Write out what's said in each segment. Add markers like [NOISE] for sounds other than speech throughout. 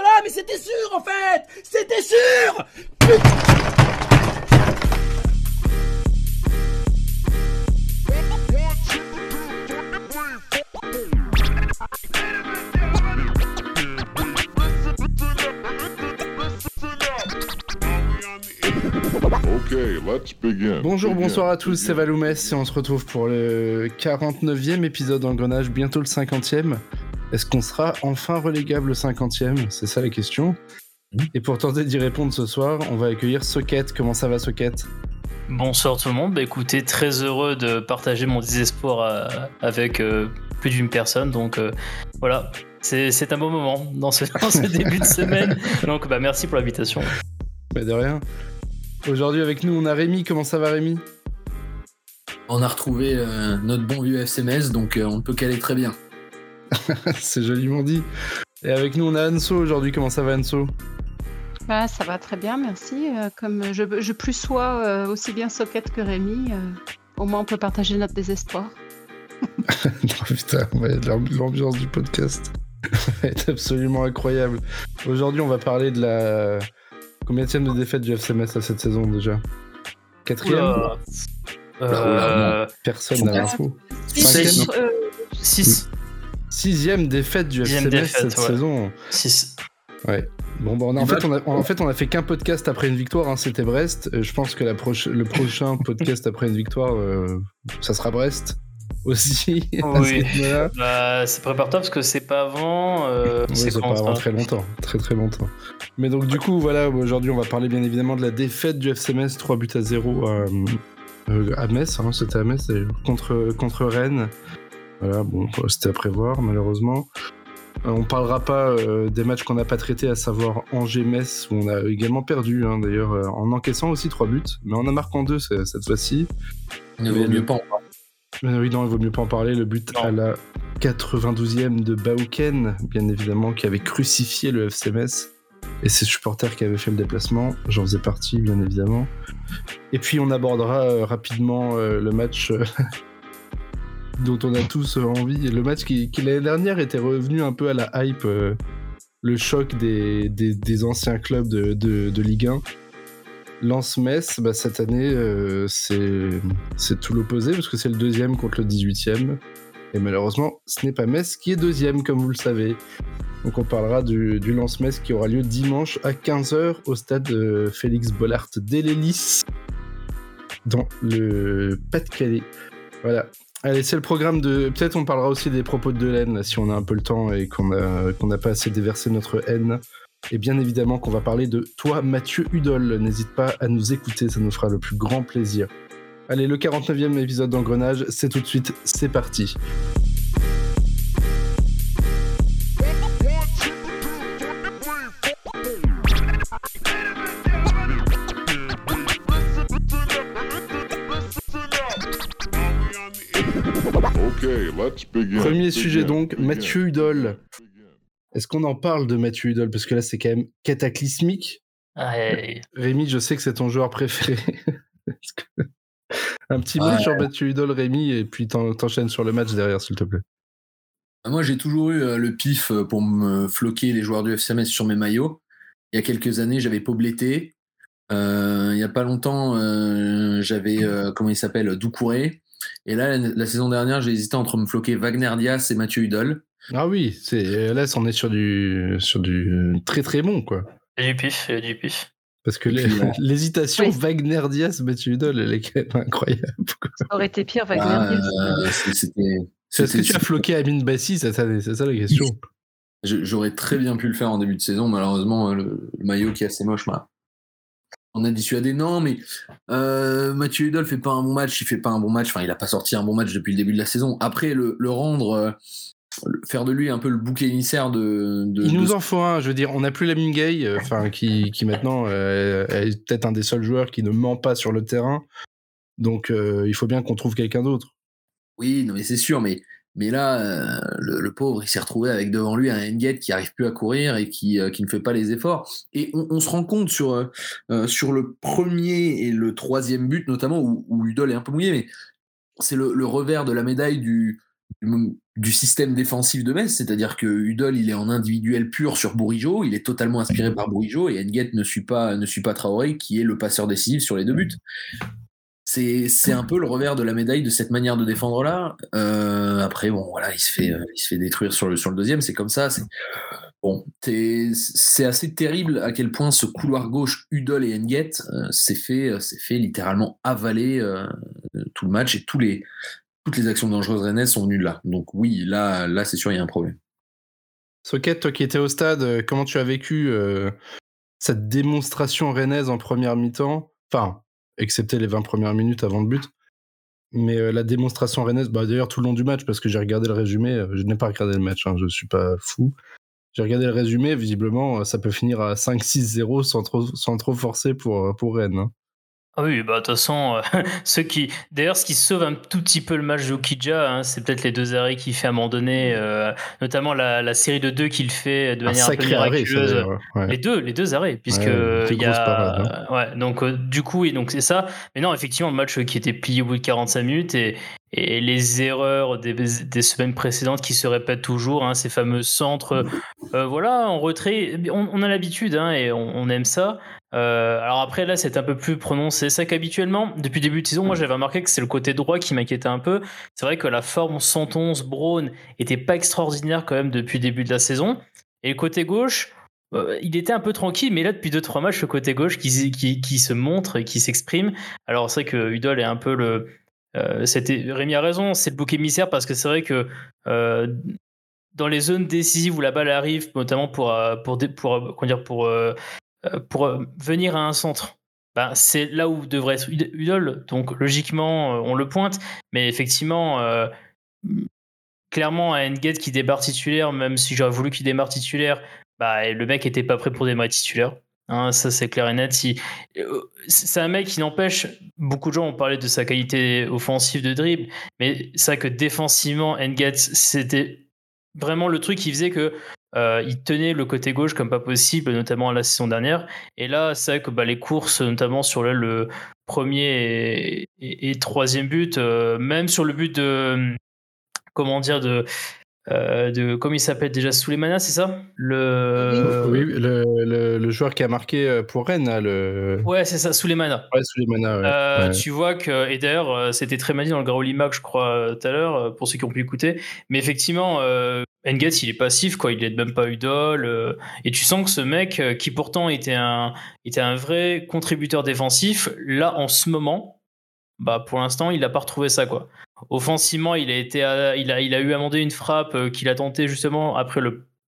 voilà, mais c'était sûr en fait C'était sûr Putain Okay, let's begin. Bonjour, Begin. bonsoir à tous, c'est. Valoumès et on se retrouve pour le 49e épisode d'Engrenage, bientôt le 50e. Est-ce qu'on sera enfin relégable le 50e C'est ça la question. Et pour tenter d'y répondre ce soir, on va accueillir Socket. Comment ça va Socket? Bonsoir tout le monde, bah écoutez, très heureux de partager mon désespoir euh, avec euh, plus d'une personne, donc euh, voilà, c'est un bon moment dans ce, dans ce [LAUGHS] début de semaine, donc bah merci pour l'invitation. Bah de rien. Aujourd'hui avec nous on a Rémi, comment ça va Rémi? On a retrouvé euh, notre bon vieux FCMS, donc euh, on ne peut qu'aller très bien. [LAUGHS] C'est joliment dit. Et avec nous on a Anso aujourd'hui, comment ça va Anso? Bah, ça va très bien, merci. Euh, comme je, je plus sois euh, aussi bien Socket que Rémi, euh, au moins on peut partager notre désespoir. [LAUGHS] Non, putain, ouais, l'amb- l'ambiance du podcast [LAUGHS] être absolument incroyable. Aujourd'hui, on va parler de la. Combien de défaite du FCMS à cette saison déjà? Quatrième? Oula. Euh, Personne n'a l'info. Six. Cinquième Euh, 6. Sixième défaite du Sixième FCMS défaite, cette ouais. saison. 6. Bon, bah, on a- en, fait, on a, en fait, on a fait qu'un podcast après une victoire, hein, c'était Brest. Euh, je pense que la proche- le prochain [LAUGHS] podcast après une victoire, euh, ça sera Brest aussi. Oui. [LAUGHS] Bah, c'est préparatoire parce que c'est pas avant. euh, Oui, c'est pas avant très longtemps, très très longtemps. Mais donc du coup, voilà, aujourd'hui on va parler bien évidemment de la défaite du FCMS, 3 buts à 0 à, euh, à Metz, hein, c'était à Metz contre, contre Rennes. Voilà, bon, c'était à prévoir malheureusement. Euh, on parlera pas euh, des matchs qu'on n'a pas traités, à savoir Angers-Metz, où on a également perdu hein, d'ailleurs, euh, en encaissant aussi 3 buts, mais en en marquant 2 cette fois-ci. Il ne vaut mieux pas en parler. Oui, non, il vaut mieux pas en parler. Le but Non. à la 92e de Bauken, bien évidemment, qui avait crucifié le FCMS et ses supporters qui avaient fait le déplacement. J'en faisais partie, bien évidemment. Et puis, on abordera euh, rapidement le match dont on a tous euh, envie. Le match qui, l'année dernière était revenu un peu à la hype, euh, le choc des, des, anciens clubs de, de, Ligue 1. Lance-Metz, bah, cette année, euh, c'est tout l'opposé, parce que c'est le deuxième contre le 18e. Et malheureusement, ce n'est pas Metz qui est deuxième, comme vous le savez. Donc on parlera du, du Lance-Metz qui aura lieu dimanche à 15h au stade euh, Félix Bollard d'Elélis, dans le Pas-de-Calais. Voilà. Allez, c'est le programme de... Peut-être on parlera aussi des propos de Delaine, si on a un peu le temps et qu'on n'a pas assez déversé notre haine. Et bien évidemment qu'on va parler de toi, Mathieu Hudol. N'hésite pas à nous écouter, ça nous fera le plus grand plaisir. Allez, le 49e épisode d'Engrenage, c'est tout de suite, c'est parti. Premier Begin. sujet donc, Begin. Mathieu Hudol. Est-ce qu'on en parle de Mathieu Hudol? Parce que là, c'est quand même cataclysmique. Rémi, je sais que c'est ton joueur préféré. [LAUGHS] Que- [LAUGHS] Un petit mot Ouais. sur Mathieu Hudol, Rémi, et puis t'en- t'enchaînes sur le match derrière, s'il te plaît. Moi, j'ai toujours eu euh, le pif euh, pour me floquer les joueurs du FCMS sur mes maillots. Il y a quelques années, j'avais Pobleté. Euh, il y a pas longtemps, euh, j'avais, euh, comment il s'appelle, Doucouré. Et là, la, la saison dernière, j'ai hésité entre me floquer Wagner Diaz et Mathieu Hudol. Ah oui, c'est là, on est sur du, sur du très très bon, quoi. Il y a du pif, du pif. Parce que Et euh, [LAUGHS] l'hésitation Oui. Wagner-Diaz, Mathieu Hudol, elle est quand même incroyable. quoi. ça aurait été pire, Wagner. Ah, Diaz. euh. Est-ce que tu as floqué Amine Bassi? C'est ça la question. J'aurais très bien pu le faire en début de saison. Malheureusement, euh, le, le maillot qui est assez moche m'a. On a dissuadé. Non, mais euh, Mathieu Hudol fait pas un bon match. Il fait pas un bon match. Enfin, il a pas sorti un bon match depuis le début de la saison. Après, le, le rendre, euh, le- faire de lui un peu le bouc émissaire de. de- Il de- nous en faut un, je veux dire, on n'a plus la Mingay, euh, enfin qui, qui maintenant est peut-être un des seuls joueurs qui ne ment pas sur le terrain. Donc il faut bien qu'on trouve quelqu'un d'autre. Oui, non, mais c'est sûr. Mais Mais là, euh, le, pauvre, il s'est retrouvé avec devant lui un Engate qui arrive plus à courir et qui, euh, qui ne fait pas les efforts. Et on, se rend compte sur, euh, sur le premier et le troisième but, notamment, où, où Udol est un peu mouillé, mais c'est le, revers de la médaille du, système défensif de Metz, c'est-à-dire que Udol il est en individuel pur sur Bourigeau, il est totalement inspiré par Bourigeau et Nguet ne suit pas ne suit pas Traoré qui est le passeur décisif sur les deux buts. C'est un peu le revers de la médaille de cette manière de défendre là. Euh, après bon voilà il se fait euh, il se fait détruire sur le le deuxième, c'est comme ça. C'est bon c'est assez terrible à quel point ce couloir gauche Udol et Nguet euh, s'est fait s'est fait littéralement avaler tout le match et toutes les actions dangereuses rennaises sont venues de là. Donc oui, là, là c'est sûr, il y a un problème. Socket, toi qui étais au stade, comment tu as vécu cette démonstration rennaise en première mi-temps? Enfin, excepté les 20 premières minutes avant le but. Mais euh, la démonstration rennaise, bah, d'ailleurs tout le long du match, parce que j'ai regardé le résumé, euh, je n'ai pas regardé le match, hein, je suis pas fou. J'ai regardé le résumé, visiblement, euh, ça peut finir à 5-6-0 sans trop, sans trop forcer pour, pour Rennes. hein. Ah oui, bah de toute façon, euh, [LAUGHS] ceux qui. D'ailleurs, ce qui sauve un tout petit peu le match de Okidja, hein, c'est peut-être les deux arrêts qu'il fait à un moment donné, euh, notamment la, la série de deux qu'il fait de Un manière un peu arrêt, ça, miraculeuse. d'ailleurs, ouais. Les deux, les deux arrêts, puisque Ouais, très il y a, ouais, donc euh, du coup, et donc c'est ça. Mais non, effectivement, le match qui était plié au bout de 45 minutes et, et les erreurs des, des semaines précédentes qui se répètent toujours, hein, ces fameux centres, euh, voilà, en retrait. On, on a l'habitude hein, et on, on aime ça. Euh, alors après là c'est un peu plus prononcé. Vrai qu'habituellement depuis début de saison, moi j'avais remarqué que c'est le côté droit qui m'inquiétait un peu. C'est vrai que la forme 111 Brown était pas extraordinaire quand même depuis début de la saison. Et le côté gauche, euh, il était un peu tranquille, mais là depuis 2-3 matchs, le côté gauche qui, qui, se montre et qui s'exprime. Alors c'est vrai que Udol est un peu le. Euh, Rémi a raison, c'est le bouc émissaire parce que c'est vrai que dans les zones décisives où la balle arrive, notamment pour pour pour, dire pour pour euh, venir à un centre, ben, c'est là où devrait être Ud- Udol. Donc logiquement, euh, on le pointe, mais effectivement, euh, clairement, un Engate qui démarre titulaire, même si j'aurais voulu qu'il démarre titulaire, bah, le mec était pas prêt pour démarrer titulaire. Hein, ça, c'est clair et net. Euh, C'est un mec qui n'empêche, beaucoup de gens ont parlé de sa qualité offensive de dribble, mais c'est vrai que défensivement, Engate, c'était vraiment le truc qui faisait que euh, il tenait le côté gauche comme pas possible, notamment la saison dernière. Et là, c'est vrai que bah, les courses, notamment sur le, le premier et, et- et troisième but, euh, même sur le but de comment dire de euh, de comment il s'appelle déjà Souleymana, c'est ça? Le Oui, le, le, le joueur qui a marqué pour Rennes, le. ouais, c'est ça, Souleymana. Ouais, Souleymana, ouais. Euh, Ouais. Tu vois que, et d'ailleurs, c'était très mal dit dans le Graouli Mag, je crois, tout à l'heure, pour ceux qui ont pu écouter. Mais effectivement, euh, Engels, il est passif, quoi. Il n'est même pas Udol. euh, et tu sens que ce mec, euh, qui pourtant était un, vrai contributeur défensif, là, en ce moment, bah, pour l'instant, il n'a pas retrouvé ça, quoi. Offensivement, il a, été à- il il a eu amendé une frappe euh, qu'il a tenté justement après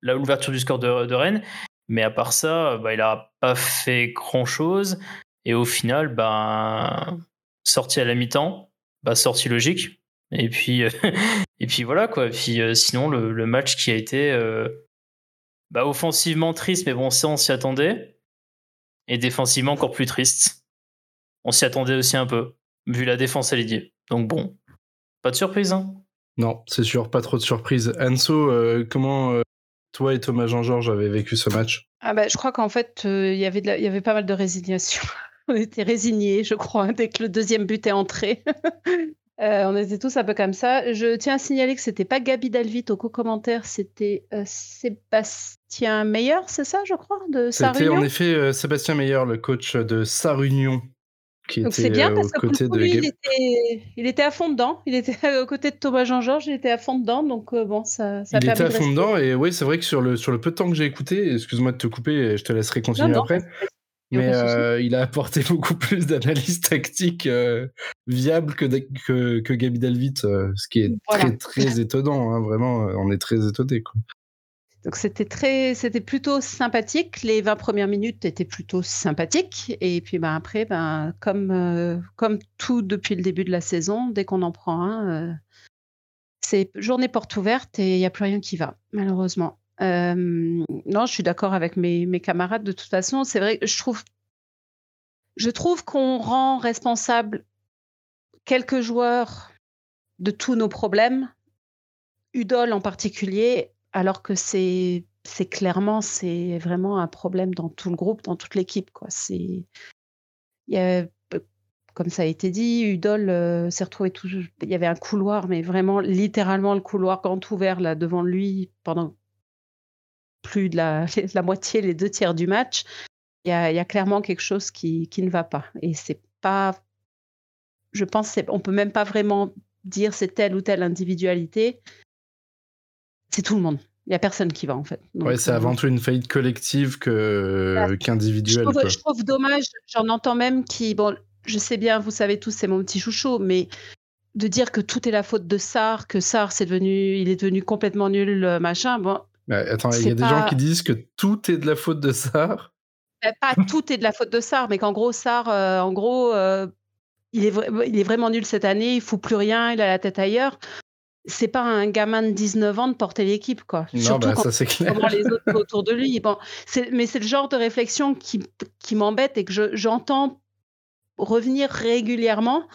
l'ouverture du score de, Rennes. Mais à part ça, bah, il n'a pas fait grand-chose. Et au final, bah, sortie à la mi-temps, bah, sortie logique. Et puis, euh, [LAUGHS] et puis voilà quoi. Et puis euh, sinon, le, le match qui a été euh, bah, offensivement triste, mais bon, ça on s'y attendait. Et défensivement encore plus triste. On s'y attendait aussi un peu, vu la défense alliée. Donc bon, pas de surprise. Hein. Non, c'est sûr, pas trop de surprises. Anso, euh, comment euh, toi et Thomas Jean-Georges avez vécu ce match? Ah bah, je crois qu'en fait, euh, il y avait de la- il y avait pas mal de résignation. [LAUGHS] on était résignés, je crois, dès que le deuxième but est entré. [LAUGHS] Euh, on était tous un peu comme ça. Je tiens à signaler que c'était pas Gabi Dalvit au co-commentaire, c'était euh, Sébastien Meyer, c'est ça, je crois, de C'était en effet euh, Sébastien Meyer, le coach de Sarunion, qui Donc c'est bien parce que pour de lui, il était, il était à fond dedans. Il était [LAUGHS] aux côtés de Thomas Jean-Georges, il était à fond dedans. Donc bon, ça, ça Il était à fond dedans et oui, c'est vrai que sur le, sur le peu de temps que j'ai écouté, excuse-moi de te couper, je te laisserai continuer Non, non, après, mais euh, il a apporté [LAUGHS] beaucoup plus d'analyse tactique euh, viable que, que, que Gabi Dalvit, euh, ce qui est Voilà. très très étonnant, hein, vraiment, on est très étonné. Quoi. Donc c'était très, c'était plutôt sympathique. Les 20 premières minutes étaient plutôt sympathiques. Et puis ben, après, ben, comme, comme tout depuis le début de la saison, dès qu'on en prend un, c'est journée porte ouverte et il n'y a plus rien qui va, malheureusement. Euh, non, je suis d'accord avec mes, camarades de toute façon. C'est vrai que je trouve, je trouve qu'on rend responsable quelques joueurs de tous nos problèmes, Udol en particulier, alors que c'est clairement c'est vraiment un problème dans tout le groupe, dans toute l'équipe y a comme ça a été dit. Udol euh, s'est retrouvé tout. Il y avait un couloir, mais vraiment littéralement le couloir grand ouvert là devant lui pendant plus de la, [LAUGHS] la moitié, les deux tiers du match. Il y a, il y a clairement quelque chose qui, qui ne va pas. Et c'est pas. Je pense on peut même pas vraiment dire c'est telle ou telle individualité. C'est tout le monde. Il n'y a personne qui va en fait. ouais, c'est euh, avant tout une faillite collective que qu'individuelle. Je, je, trouve dommage, j'en entends même qui, bon, je sais bien, vous savez tous, c'est mon petit chouchou, mais de dire que tout est la faute de Sar, que Sar c'est devenu, il est devenu complètement nul, euh, machin. Bon. Mais attends, il y a des gens qui disent que tout est de la faute de Sar. Ben, pas tout est de la faute de Sar, mais qu'en gros Sar, euh, en gros, euh, il est, il est vraiment nul cette année, il fout plus rien, il a la tête ailleurs c'est pas un gamin de 19 ans de porter l'équipe, quoi. Non, Surtout bah, quand ça c'est clair. les autres [LAUGHS] autour de lui. Bon, mais c'est le genre de réflexion qui, qui m'embête et que j'entends revenir régulièrement.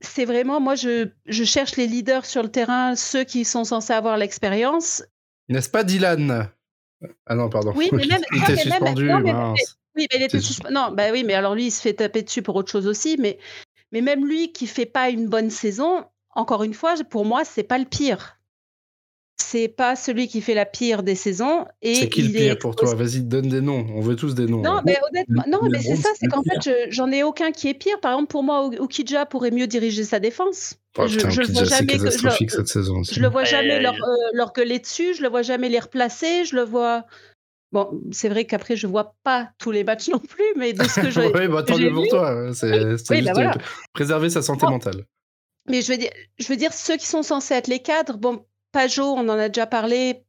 C'est vraiment, moi, je, je, cherche les leaders sur le terrain, ceux qui sont censés avoir l'expérience. N'est-ce pas, Dylan? Ah non, pardon. Oui, mais [LAUGHS] même. il était suspendu. Même, non, mais, mais, oui, mais il était suspendu. Non, bah oui, mais alors lui, il se fait taper dessus pour autre chose aussi. Mais, mais même lui qui fait pas une bonne saison, encore une fois, pour moi, c'est pas le pire. C'est pas celui qui fait la pire des saisons. C'est qui le pire pour toi? Vas-y, donne des noms. On veut tous des noms. Non, mais honnêtement, non, mais c'est ça, c'est qu'en fait, j'en ai aucun qui est pire. Par exemple, pour moi, Ukija pourrait mieux diriger sa défense. Oh, je, je le vois jamais. Que, je, cette saison je le vois jamais leur, euh, leur gueuler dessus. Je le vois jamais les replacer. Je le vois. Bon, c'est vrai qu'après, je vois pas tous les matchs non plus, mais de ce que je. [LAUGHS] oui, bah, tant mieux pour toi. C'est oui, bah, voilà. préserver sa santé bon. mentale. Mais je veux, dire, je veux dire, ceux qui sont censés être les cadres, bon, Pajot, on en a déjà parlé,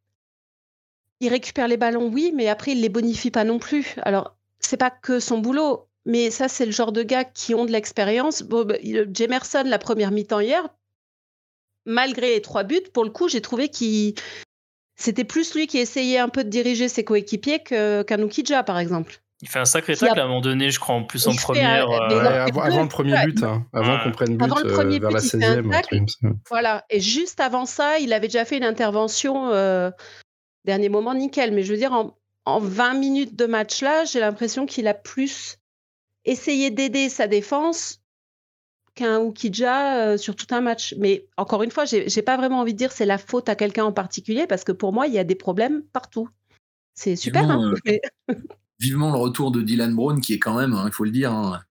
il récupère les ballons, oui, mais après, il les bonifie pas non plus. Alors, c'est pas que son boulot, mais ça, c'est le genre de gars qui ont de l'expérience. Bah, Jemerson, la première mi-temps hier, malgré les trois buts, pour le coup, j'ai trouvé qu'il. C'était plus lui qui essayait un peu de diriger ses coéquipiers qu'un Ukidja, par exemple. Il fait un sacré tacle a... à un moment donné, je crois, en plus en première. Un... Euh... Ouais, avant, avant, le premier but, hein, avant ouais. qu'on prenne but avant le premier euh, vers but, la 16e. Voilà, et juste avant ça, il avait déjà fait une intervention, euh, dernier moment, nickel. Mais je veux dire, en, en 20 minutes de match là, j'ai l'impression qu'il a plus essayé d'aider sa défense qu'un Ukija euh, sur tout un match. Mais encore une fois, j'ai pas vraiment envie de dire c'est la faute à quelqu'un en particulier, parce que pour moi, il y a des problèmes partout. C'est super, hein, mais vivement le retour de Dylan Brown, qui est quand même, hein, il faut le dire, hein,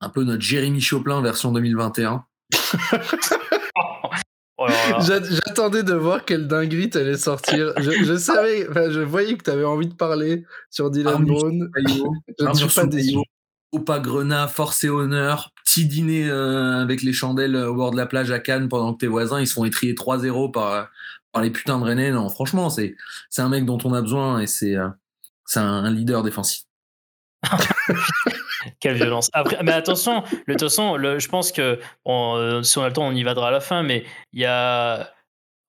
un peu notre Jérémy Choplin version 2021. oh J'attendais de voir quelle dinguerie t'allais sortir. Je, je [LAUGHS] savais, je voyais que t'avais envie de parler sur Dylan Brown. je ne suis pas déçu. Opa Grenat, force et honneur, petit dîner euh, avec les chandelles au bord de la plage à Cannes pendant que tes voisins ils se font étrier 3-0 par, par les putains de Rennais. Non, franchement, c'est un mec dont on a besoin et c'est euh, c'est un, leader défensif. [LAUGHS] Quelle violence. Mais attention, le, attention je pense que bon, si on a le temps, on y vadra à la fin, mais il y a.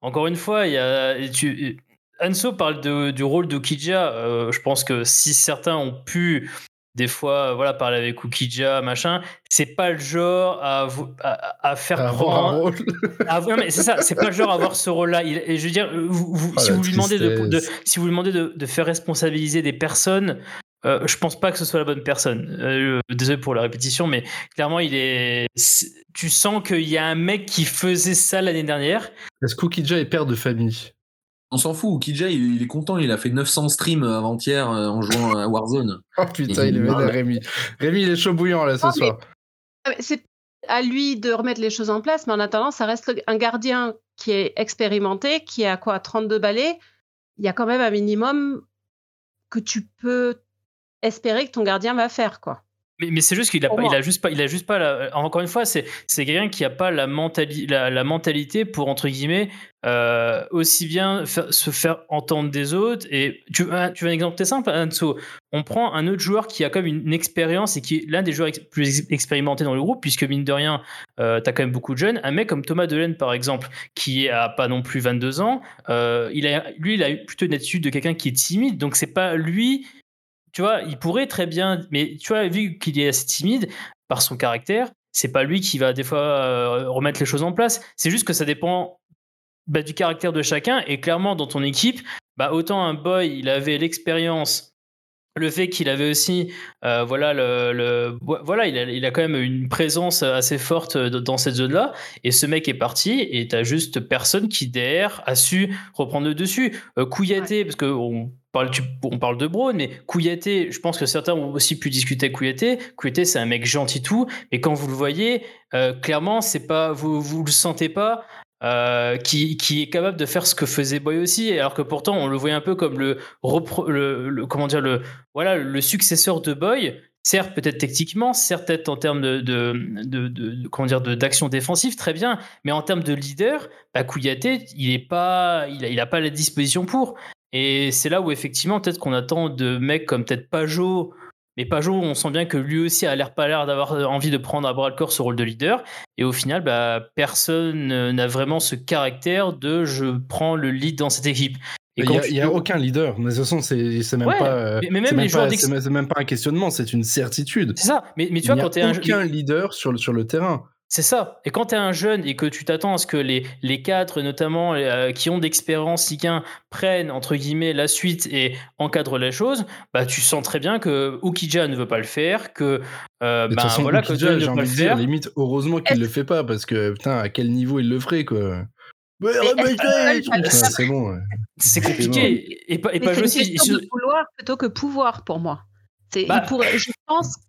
Encore une fois, il y a. Tu, Anso parle du rôle de Kidja. Euh, je pense que si certains ont pu des fois voilà parler avec Ukija machin c'est pas le genre à, à, à faire à prendre un rôle. [LAUGHS] à, non, mais c'est ça c'est pas le genre à avoir ce rôle là Il, et je veux dire vous, vous, oh, si, vous lui demandez de, de, si vous lui demandez de, de faire responsabiliser des personnes euh, je pense pas que ce soit la bonne personne. Euh, désolé pour la répétition mais clairement il est tu sens qu'il y a un mec qui faisait ça l'année dernière. Est-ce qu'Ukija est père de famille? On s'en fout, Kija il, il, est content, il a fait 900 streams avant-hier euh, en jouant à Warzone. oh putain, il est vénère Rémi. Rémi, il est chaud bouillant là ce non, soir. C'est à lui de remettre les choses en place, mais en attendant, ça reste un gardien qui est expérimenté, qui a quoi 32 balais. Il y a quand même un minimum que tu peux espérer que ton gardien va faire, quoi. Mais, mais c'est juste qu'il a, pas, il a juste pas, il a juste pas la, encore une fois, c'est, quelqu'un qui a pas la, mentali, la, la mentalité pour entre guillemets euh, aussi bien faire, se faire entendre des autres. Et tu, tu veux un exemple très simple, Anso. On prend un autre joueur qui a quand même une, expérience et qui est l'un des joueurs ex, plus expérimentés dans le groupe, puisque mine de rien, euh, tu as quand même beaucoup de jeunes. Un mec comme Thomas Delaine, par exemple, qui a pas non plus 22 ans, euh, il a, lui, il a plutôt une attitude de quelqu'un qui est timide. Donc c'est pas lui tu vois, il pourrait très bien, mais tu vois, vu qu'il est assez timide par son caractère, c'est pas lui qui va des fois euh, remettre les choses en place. C'est juste que ça dépend bah, du caractère de chacun. Et clairement, dans ton équipe, bah, autant un boy, il avait l'expérience le fait qu'il avait aussi, euh, voilà, le, le- voilà, il a, il a quand même une présence assez forte dans cette zone-là. Et ce mec est parti, et t'as juste personne qui derrière a su reprendre le dessus. Euh, Kouyaté, parce que on parle, tu- on parle de Braun, mais Kouyaté, je pense que certains ont aussi pu discuter avec Kouyaté. Kouyaté, c'est un mec gentil tout, mais quand vous le voyez, euh, clairement, c'est pas, vous, vous le sentez pas. Euh, qui, qui est capable de faire ce que faisait Boy aussi, alors que pourtant on le voyait un peu comme le, comment dire le voilà le successeur de Boy, certes peut-être techniquement, certes peut-être en termes de, de, de, de- d'action défensive très bien, mais en termes de leader, bah, Kouyaté il est pas il il a pas la disposition pour. Et c'est là où effectivement peut-être qu'on attend de mecs comme peut-être Pajot. Mais Pajot, on sent bien que lui aussi a l'air pas l'air d'avoir envie de prendre à bras le corps ce rôle de leader. Et au final, bah, personne euh, n'a vraiment ce caractère de je prends le lead dans cette équipe. Il n'y a, aucun leader. Mais de toute façon, c'est même Ouais, pas. mais- même joueurs pas- même- même pas un questionnement, c'est une certitude. C'est ça. Mais, mais tu vois, quand tu es un aucun leader sur le, sur le terrain. C'est ça. Et quand tu es un jeune et que tu t'attends à ce que les, les cadres, notamment euh, qui ont d'expérience 1, prennent entre guillemets la suite et encadrent les choses, bah tu sens très bien que Ukija ne veut pas le faire, que euh, De toute ben, façon, voilà que Ukija, ne j'ai veut envie pas de le dire, faire. limite, heureusement qu'il le fait pas, parce que putain, à quel niveau il le ferait, quoi. Ouais, que- c'est bon. ouais. C'est compliqué. Et, pas et pas c'est une aussi. question de vouloir plutôt que pouvoir pour moi. C'est, il Bah- pourrait- je pense que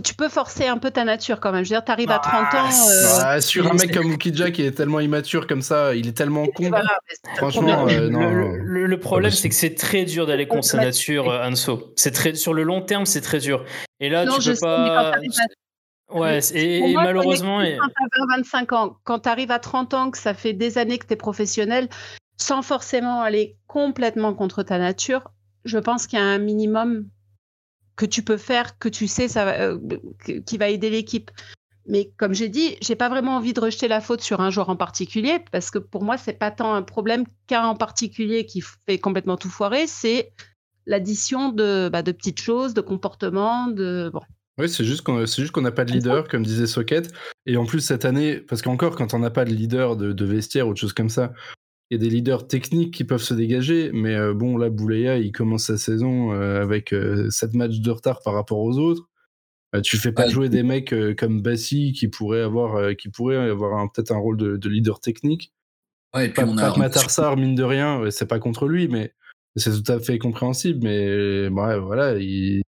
tu peux forcer un peu ta nature quand même. Je veux dire, tu arrives à Ah, 30 ans. euh, Ah, sur un mec comme Ukija qui est tellement immature comme ça, il est tellement con. voilà, le Franchement, problème. euh, le, non. le- le- le problème, possible. c'est que c'est très dur d'aller contre sa nature, euh, Anso. C'est très sur le long terme, c'est très dur. Et là, Non, tu peux sais, quand pas. t'arrives Ouais, et, Pour et moi, quand malheureusement, et- qui a 20-25 ans, quand tu arrives à 30 ans, que ça fait des années que tu es professionnel, sans forcément aller complètement contre ta nature, je pense qu'il y a un minimum que tu peux faire, que tu sais, ça va, euh, qui va aider l'équipe. Mais comme j'ai dit, j'ai pas vraiment envie de rejeter la faute sur un joueur en particulier, parce que pour moi, c'est pas tant un problème qu'un en particulier qui fait complètement tout foirer, c'est l'addition de, bah, de petites choses, de comportements, de bon. Oui, c'est juste qu'on c'est juste qu'on n'a pas de leader, comme disait Socket. Et en plus, cette année, parce qu'encore, quand on n'a pas de leader de, de vestiaire ou de choses comme ça, il y a des leaders techniques qui peuvent se dégager. Mais euh, bon, là, Bouleya, il commence sa saison euh, avec 7 matchs de retard par rapport aux autres. Euh, tu fais pas Ouais. jouer des mecs euh, comme Bassi qui pourraient avoir, euh, qui pourraient avoir un- peut-être un rôle de, de leader technique. Ouais, et puis Pas, on a. Matarsar, mine de rien, c'est pas contre lui, mais c'est tout à fait compréhensible. Mais ouais, voilà, il.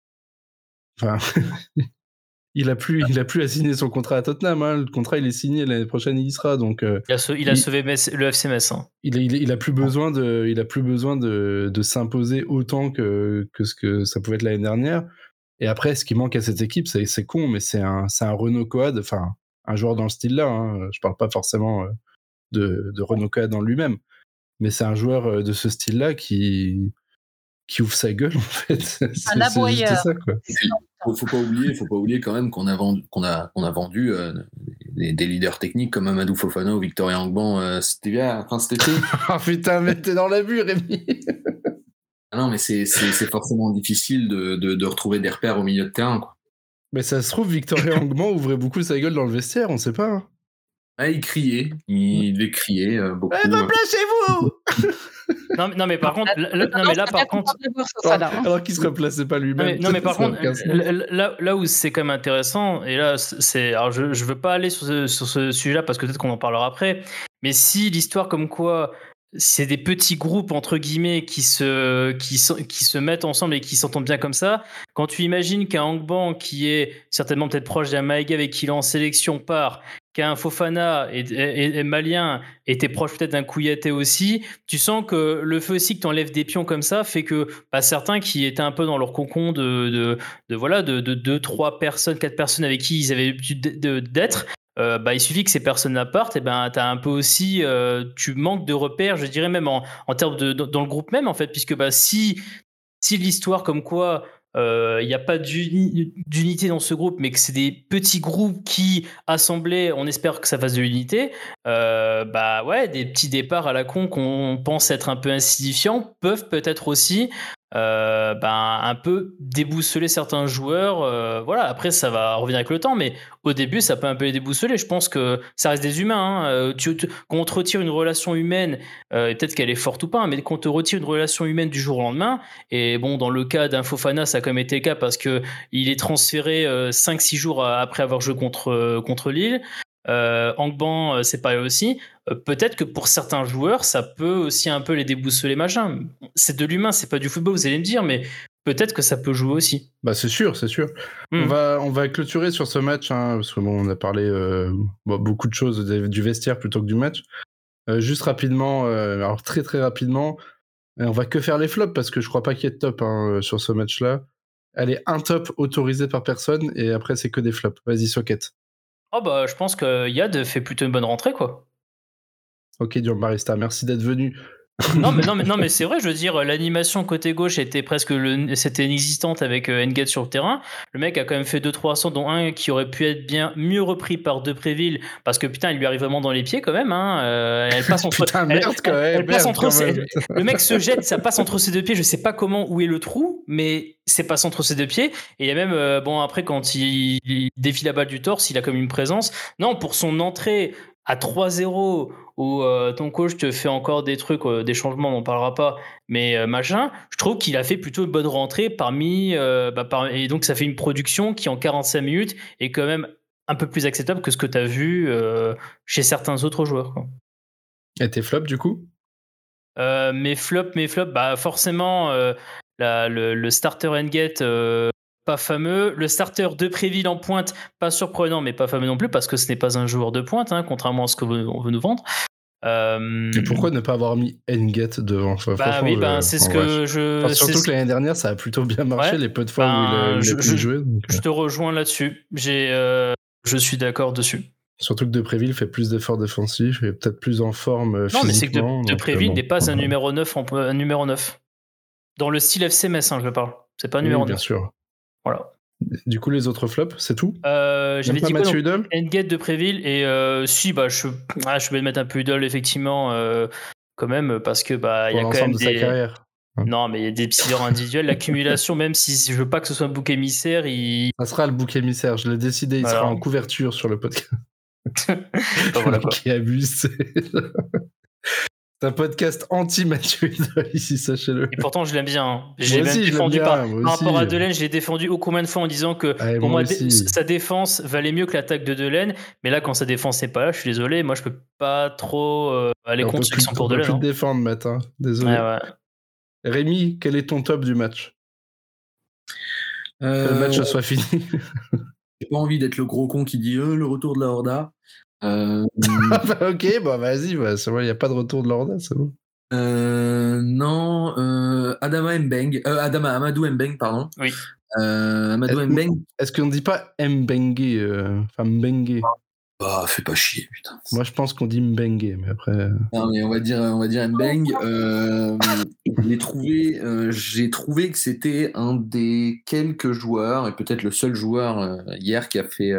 Enfin. [LAUGHS] il, a plus, il a plus à signer son contrat à Tottenham. hein. Le contrat, il est signé l'année prochaine, il y sera. Donc, euh, il a, il sauvé le FC Metz. hein. il, a- il, a- il a plus besoin de, il a plus besoin de, de s'imposer autant que, que ce que ça pouvait être l'année dernière. Et après, ce qui manque à cette équipe, c'est con, mais c'est un, c'est un Renault Coad, enfin, un joueur dans le style-là. Hein. Je parle pas forcément euh, de, de Renault Coad en lui-même, mais c'est un joueur euh, de ce style-là qui, qui ouvre sa gueule, en fait. [LAUGHS] Juste aboyeur. ça, quoi. Faut, faut pas oublier, faut pas oublier quand même qu'on a vendu, qu'on a, qu'on a vendu euh, des, des leaders techniques comme Amadou Fofana ou Victoria Angban euh, enfin cet été. [LAUGHS] Ah putain, mais t'es dans l'abus, Rémi Ah non, mais c'est, c'est, c'est forcément difficile de, de, de retrouver des repères au milieu de terrain. Quoi. Mais ça se trouve, Victoria Angman ouvrait beaucoup sa gueule dans le vestiaire, on sait pas. hein. Ah, il criait, il devait crier euh, beaucoup. Eh, euh. replacez-vous [LAUGHS] Non, mais- non, mais par contre, là, là- non, mais là, par contre, Alors qu'il se replaçait pas lui-même. non, mais par contre, là, là où c'est quand même intéressant, et là, c'est, alors je, je veux pas aller sur ce, sur ce sujet-là parce que peut-être qu'on en parlera après, mais si l'histoire comme quoi c'est des petits groupes entre guillemets qui se, qui, se- qui se mettent ensemble et qui s'entendent bien comme ça, quand tu imagines qu'un Hangban qui est certainement peut-être proche d'un Maïga avec qui il est en sélection part, qu'un Fofana et, et- et malien était proche peut-être d'un Kouyaté aussi, tu sens que le feu aussi que t'enlèves des pions comme ça fait que bah, certains qui étaient un peu dans leur cocon de, de, de voilà de, de deux trois personnes quatre personnes avec qui ils avaient l'habitude d'être euh, bah, il suffit que ces personnes partent et ben t'as un peu aussi euh, tu manques de repères je dirais même en, en termes de dans, dans le groupe même en fait puisque bah si si l'histoire comme quoi euh, il n'y a pas d'uni- d'unité dans ce groupe, mais que c'est des petits groupes qui, assemblés, on espère que ça fasse de l'unité, euh, bah ouais, des petits départs à la con qu'on pense être un peu insignifiants peuvent peut-être aussi euh, ben, un peu déboussoler certains joueurs. euh, voilà, après, ça va revenir avec le temps, mais au début, ça peut un peu les déboussoler. Je pense que ça reste des humains. hein. Euh, Tu, tu- quand on te retire une relation humaine, peut-être qu'elle est forte ou pas, hein, mais quand on te retire une relation humaine du jour au lendemain, et bon, dans le cas d'un Fofana, ça a quand même été le cas parce que il est transféré 5-6 jours après avoir joué contre, contre Lille. Euh, Angban, euh, c'est pareil aussi. Euh, Peut-être que pour certains joueurs, ça peut aussi un peu les déboussoler, machin. C'est de l'humain, c'est pas du football, vous allez me dire, mais peut-être que ça peut jouer aussi. Bah c'est sûr, c'est sûr. Hmm. On, va, on va clôturer sur ce match, hein, parce que bon, on a parlé euh, bon, beaucoup de choses du vestiaire plutôt que du match. Euh, juste rapidement, euh, alors très très rapidement, on va que faire les flops parce que je crois pas qu'il y ait de top hein, sur ce match-là. Allez, un top autorisé par personne et après c'est que des flops. Vas-y, Socket. Oh bah, je pense que Yad fait plutôt une bonne rentrée, quoi. Ok, Dion merci d'être venu. Non mais non mais non mais c'est vrai je veux dire l'animation côté gauche était presque le c'était inexistante avec euh, Engate sur le terrain. Le mec a quand même fait deux trois centres dont un qui aurait pu être bien mieux repris par Depréville parce que putain il lui arrive vraiment dans les pieds quand même hein euh, elle passe [LAUGHS] entre Putain, elle- merde quand elle- elle passe entre ses- [LAUGHS] le mec se jette ça passe entre ses deux pieds je sais pas comment où est le trou mais c'est passe entre ses deux pieds. Et il y a même euh, bon après quand il, il défie la balle du torse il a comme une présence. Non pour son entrée à 3-0 où euh, ton coach te fait encore des trucs, euh, des changements, on n'en parlera pas, mais euh, machin, je trouve qu'il a fait plutôt une bonne rentrée parmi. bah, par- et donc ça fait une production qui en 45 minutes est quand même un peu plus acceptable que ce que tu as vu chez certains autres joueurs. quoi. Et tes flops du coup? Mes flops, mes flops, bah forcément la- le, le starter Engate euh, pas fameux, le starter de Préville en pointe pas surprenant mais pas fameux non plus parce que ce n'est pas un joueur de pointe hein, contrairement à ce qu'on veut, veut nous vendre. Euh, Et pourquoi ne pas avoir mis Engate devant? Enfin, Bah oui, je- ben, c'est ce que bref. je. Enfin, surtout que l'année dernière, ça a plutôt bien marché Ouais. les peu de fois où il a, il a je- pu je- jouer. donc, Je euh, te rejoins là-dessus. J'ai, euh, je suis d'accord dessus. Surtout que Depréville fait plus d'efforts défensifs et peut-être plus en forme Non, mais c'est que de, donc, Préville euh, n'est pas un numéro 9 en, un numéro 9. Dans le style FC Metz, hein, je parle. C'est pas un Oui, numéro bien 9. sûr. Voilà. Du coup, les autres flops, c'est tout? Euh, J'avais dit quoi Mathieu Hudol Endgate de Préville et euh, si bah je ah, je vais mettre un peu Udol effectivement euh, quand même parce que bah il y a quand même l'ensemble de sa des carrière. non mais il y a des individuelles l'accumulation même si je veux pas que ce soit un bouc émissaire il Ça sera le bouc émissaire, je l'ai décidé, il Alors. sera en couverture sur le podcast. [LAUGHS] [LAUGHS] Voilà, quoi. qui abuse. C'est un podcast anti-Mathieu ici, sachez-le. Et pourtant, je l'aime bien. hein. J'ai même je défendu bien, par, par rapport à. Delaine, je l'ai défendu au combien de fois en disant que pour moi sa défense valait mieux que l'attaque de Delaine. Mais là, quand sa défense n'est pas là, je suis désolé. Moi, je peux pas trop euh, aller on contre ceux qui sont on pour Delaine. plus hein. te défendre, Matt. hein. Désolé. Ouais, ouais. Rémi, quel est ton top du match? Que Euh, le match soit fini. [LAUGHS] J'ai pas envie d'être le gros con qui dit euh, le retour de la Horda. Euh, bah, [LAUGHS] ok, bah vas-y, bah, c'est bon, il n'y a pas de retour de l'Orda, c'est bon. euh, non, euh, Adama Mbeng, euh, Adama Amadou Mbeng, pardon. Oui. Euh, Amadou Euh, Mbeng. Est-ce qu'on dit pas Mbengue euh, Enfin, Mbengue. Bah, fais pas chier, putain. Moi, je pense qu'on dit Mbengue, mais après. euh, Non, mais on va dire, on va dire Mbeng. Euh, je l'ai trouvé, euh, j'ai trouvé que c'était un des quelques joueurs et peut-être le seul joueur euh, hier qui a fait,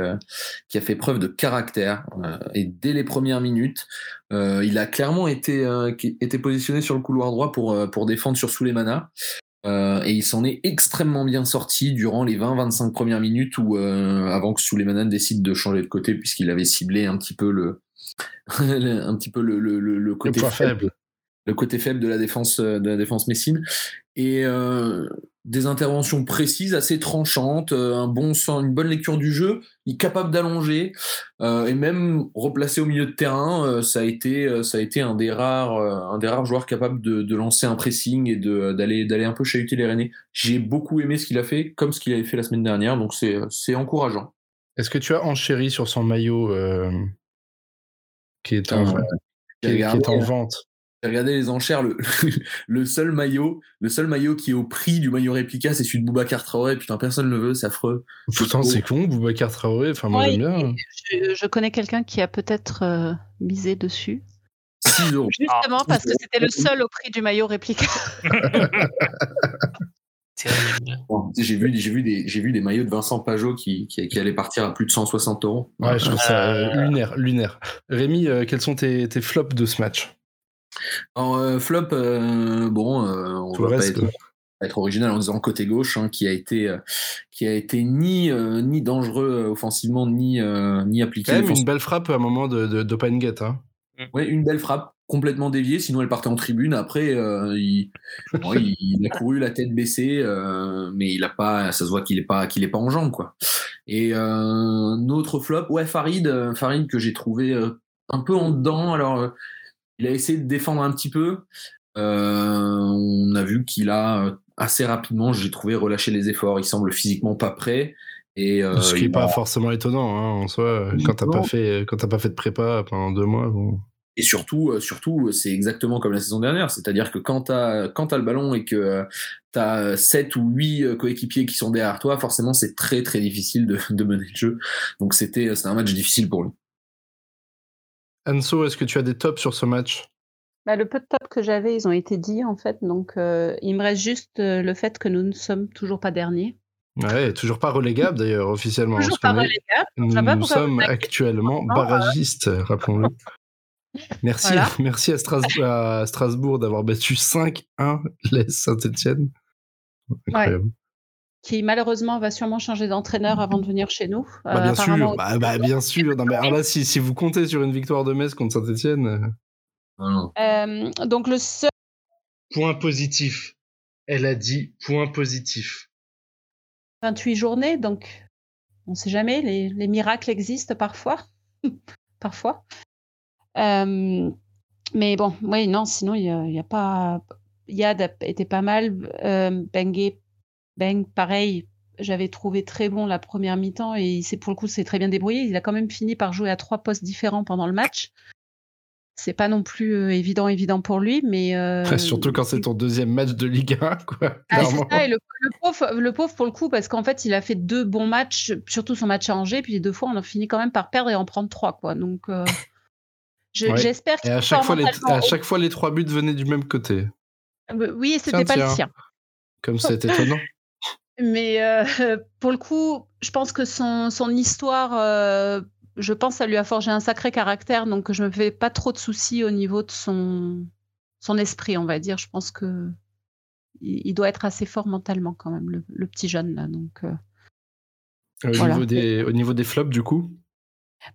qui a fait preuve de caractère. et dès les premières minutes, il a clairement été, été positionné sur le couloir droit pour, pour défendre sur Souleymana. Euh, et il s'en est extrêmement bien sorti durant les 20-25 premières minutes où, euh, avant que Souleymana décide de changer de côté puisqu'il avait ciblé un petit peu le, [LAUGHS] un petit peu le, le, le- le Le côté faible. le côté faible de la défense euh, de la défense messine et euh, des interventions précises assez tranchantes euh, un bon sens une bonne lecture du jeu il est capable d'allonger euh, et même replacé au milieu de terrain euh, ça a été euh, ça a été un des rares euh, un des rares joueurs capables de, de lancer un pressing et de d'aller d'aller un peu chahuter les Rennais. J'ai beaucoup aimé ce qu'il a fait comme ce qu'il avait fait la semaine dernière donc c'est c'est encourageant. Est-ce que tu as enchéri sur son maillot euh, qui est en, qui est- qui est en vente J'ai regardé les enchères, le, [LAUGHS] le seul maillot, le seul maillot qui est au prix du maillot réplica, c'est celui de Boubacar Traoré. Putain, personne ne le veut, c'est affreux. Pourtant, c'est con, Boubacar Traoré. Enfin, moi, Ouais, j'aime bien. Je, je connais quelqu'un qui a peut-être euh, misé dessus. 6 euros. Justement parce que c'était le seul au prix du maillot réplica. [LAUGHS] Bon, J'ai vu, j'ai vu des, j'ai vu des maillots de Vincent Pajot qui, qui, qui allaient partir à plus de 160 euros. Ouais, je trouve ça euh, Euh, lunaire, lunaire. Rémi, euh, quels sont tes, tes flops de ce match? Alors, euh, flop, euh, bon, euh, on Tout va pas être, être original en disant côté gauche, hein, qui a été, euh, qui a été ni, euh, ni dangereux offensivement, ni, euh, ni appliqué. Quand même une belle frappe à un moment de, de, d'open get. Hein. Ouais, une belle frappe complètement déviée, sinon elle partait en tribune. Après, euh, il, bon, il, il a couru la tête baissée, euh, mais il a pas, ça se voit qu'il est pas, qu'il est pas en jambes quoi. Et euh, un autre flop, ouais Farid, Farid que j'ai trouvé euh, un peu en dedans. Alors, euh, il a essayé de défendre un petit peu. Euh, on a vu qu'il a euh, assez rapidement, j'ai trouvé, relâché les efforts. Il semble physiquement pas prêt. Et, euh, Ce qui n'est pas forcément étonnant hein, en soi. Quand t'as pas fait, quand t'as pas fait de prépa pendant deux mois, bon. Et surtout, surtout, c'est exactement comme la saison dernière. C'est-à-dire que quand tu as, quand t'as le ballon et que tu as 7 ou 8 coéquipiers qui sont derrière toi, forcément, c'est très très difficile de, de mener le jeu. Donc c'était un match difficile pour lui. Anso, est-ce que tu as des tops sur ce match? Bah, le peu de top que j'avais, ils ont été dits en fait. Donc, euh, il me reste juste euh, le fait que nous ne sommes toujours pas derniers. Ouais, toujours pas relégable d'ailleurs officiellement. Toujours pas relégable. Nous, sommes actuellement Non, barragistes, rappelons-le. [LAUGHS] Merci, Voilà. [LAUGHS] merci à Strasbourg, à Strasbourg d'avoir battu 5-1 les Saint-Etienne. Incroyable. Qui malheureusement va sûrement changer d'entraîneur avant de venir chez nous. Bah, Euh, bien apparemment, sûr, bah, bah, bien sûr. Non, mais alors là, si, si vous comptez sur une victoire de Metz contre Saint-Etienne, euh, donc le seul point positif. Elle a dit point positif. 28 journées, donc on ne sait jamais, les, les miracles existent parfois. [LAUGHS] parfois. Euh, mais bon, oui, non, sinon, il n'y a, il y a pas. Yad a été pas mal. Euh, Bengue, Beng, pareil, j'avais trouvé très bon la première mi-temps et c'est pour le coup, c'est très bien débrouillé. Il a quand même fini par jouer à trois postes différents pendant le match. C'est pas non plus euh, évident, évident pour lui, mais. euh, [LAUGHS] Surtout quand c'est ton deuxième match de Ligue 1, quoi. ah, ça, et le, le pauvre, le pauvre pour le coup, parce qu'en fait, il a fait deux bons matchs, surtout son match à Angers, puis les deux fois, on a fini quand même par perdre et en prendre trois, quoi. Donc, euh, [LAUGHS] je- Ouais. j'espère à chaque, fois, les, à chaque fois, les trois buts venaient du même côté. Oui, et c'était pas le sien. Comme c'est étonnant. [LAUGHS] Mais euh, [LAUGHS] pour le coup, je pense que son, son histoire, euh, je pense, ça lui a forgé un sacré caractère, donc je me fais pas trop de soucis au niveau de son, son esprit, on va dire. Je pense que il, il doit être assez fort mentalement quand même, le, le petit jeune là. Donc, euh, Au, Voilà. niveau des, au niveau des flops, du coup?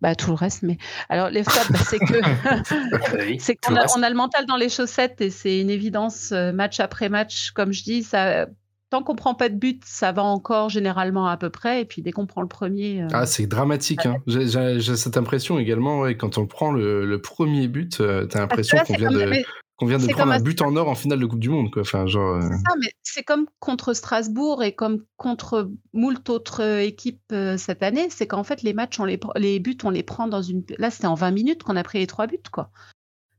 Bah tout le reste. Mais alors les flops, bah, c'est que [LAUGHS] oui, c'est qu'on a, on a le mental dans les chaussettes et c'est une évidence match après match. Comme je dis, ça, tant qu'on prend pas de but, ça va encore généralement à peu près. Et puis dès qu'on prend le premier, euh, Ah, c'est dramatique. Hein. J'ai- cette impression également, ouais, quand on prend le, le premier but, euh, t'as l'impression qu'on vient, de, qu'on vient de prendre un but en or en finale de Coupe du Monde. Quoi. Enfin, genre, euh, ça, mais c'est comme contre Strasbourg et comme contre moult autres euh, équipes cette année, c'est qu'en fait les matchs, on les, les buts, on les prend dans une. Là, c'était en 20 minutes qu'on a pris les trois buts, quoi.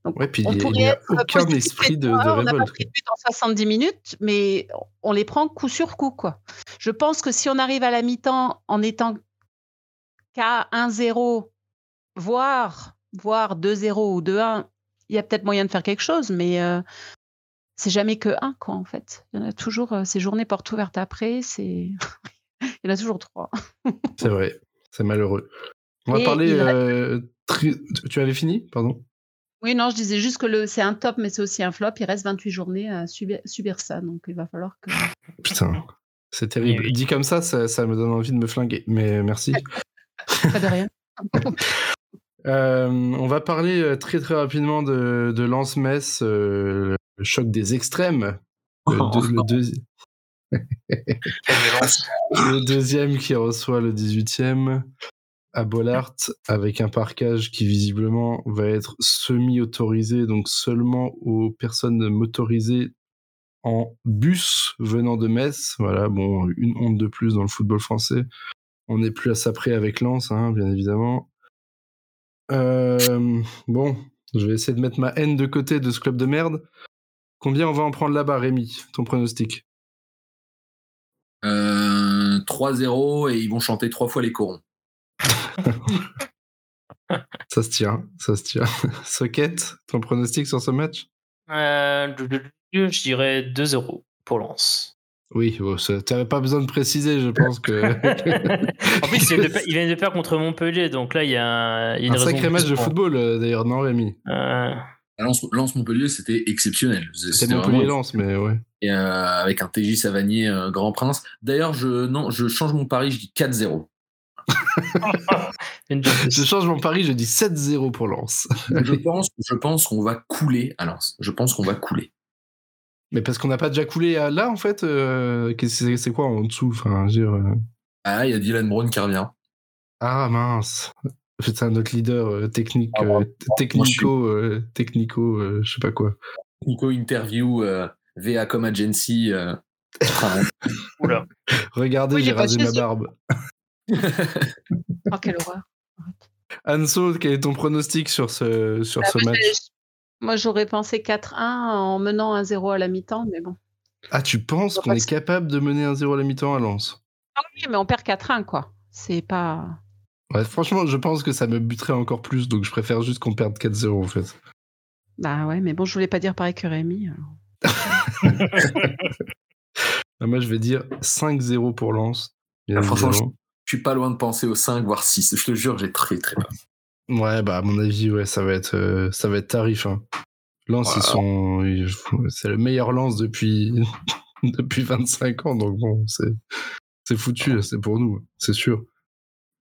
Donc, ouais, puis on il pourrait n'y a aucun esprit de, de Ah, on n'a pas révolte. pris de but en 70 minutes, mais on les prend coup sur coup, quoi. Je pense que si on arrive à la mi-temps en étant qu'à 1-0, voire, voire 2-0 ou 2-1, il y a peut-être moyen de faire quelque chose, mais euh, c'est jamais que 1, quoi, en fait. Il y en a toujours, euh, ces journées portes ouvertes après, c'est. [LAUGHS] il y en a toujours trois. C'est vrai, c'est malheureux. On va Et parler. euh, tri- Tu avais fini Pardon? Oui, non, je disais juste que le- c'est un top, mais c'est aussi un flop. Il reste 28 journées à subir, subir ça, donc il va falloir que. [LAUGHS] Putain, c'est terrible. Oui, oui. Dit comme ça, ça, ça me donne envie de me flinguer. Mais merci. [LAUGHS] Pas de rien. [LAUGHS] Euh, on va parler euh, très très rapidement de, de Lance-Metz, euh, le choc des extrêmes. Le, deux- le deuxi- Quelle violence. le deuxième qui reçoit le 18e à Bollard avec un parquage qui visiblement va être semi-autorisé, donc seulement aux personnes motorisées en bus venant de Metz. Voilà, bon, une honte de plus dans le football français. On n'est plus à ça près avec Lens, hein, bien évidemment. Euh, bon, je vais essayer de mettre ma haine de côté de ce club de merde. Combien on va en prendre là-bas, Rémi Ton pronostic? Euh, 3-0 et ils vont chanter trois fois les corons. [LAUGHS] Ça se tient, ça se tient. [LAUGHS] Socket, ton pronostic sur ce match? Euh, je dirais 2-0 pour Lens. Oui, tu n'avais pas besoin de préciser, je pense que. [LAUGHS] En plus, il vient, de, il vient de perdre contre Montpellier, donc là, il y a, un- il y a une un raison sacré de match de football, euh, d'ailleurs, non, Rémi? Euh, Lance, Lance Montpellier, c'était exceptionnel. C'était C'était Montpellier vraiment lance, mais ouais. et, euh, avec un TJ Savanier euh, Grand Prince. D'ailleurs, je non, je change mon pari, je dis 4-0. [LAUGHS] Je change mon pari, je dis 7-0 pour Lens. je pense, je pense qu'on va couler à Lens. Je pense qu'on va couler. Mais parce qu'on n'a pas déjà coulé à- là, en fait, euh, qu'est-ce que c'est quoi en dessous enfin, dire, euh, Ah, il y a Dylan Brown qui revient. Ah mince. C'est un autre leader euh, technique, Ah, euh, technico, euh, technico, euh, je sais pas quoi. Nico interview euh, VA Com Agency. euh, [LAUGHS] Oula. Regardez, Oui, j'ai rasé ma barbe. [LAUGHS] Oh, quelle horreur. Anso, quel est ton pronostic sur ce, sur Ah, ce moi, match? Moi, j'aurais pensé 4-1 en menant 1-0 à la mi-temps, mais bon. Ah, tu penses On qu'on est capable de mener 1-0 à la mi-temps à Lens? Ah oui, mais on perd 4-1, quoi. C'est pas. Ouais, franchement, je pense que ça me buterait encore plus, donc je préfère juste qu'on perde 4-0 en fait. Bah ouais, mais bon, je voulais pas dire pareil que Rémi. alors. Ah, [LAUGHS] Moi, je vais dire 5-0 pour Lens. bien Ah, franchement. Je suis pas loin de penser aux 5 voire 6. Je te jure, j'ai très très peur. Ouais, bah à mon avis, ouais, ça va être, euh, ça va être tarif. Hein. Lens, ils sont, c'est le meilleur Lens depuis [LAUGHS] depuis 25 ans, donc bon, c'est c'est foutu, c'est pour nous, c'est sûr.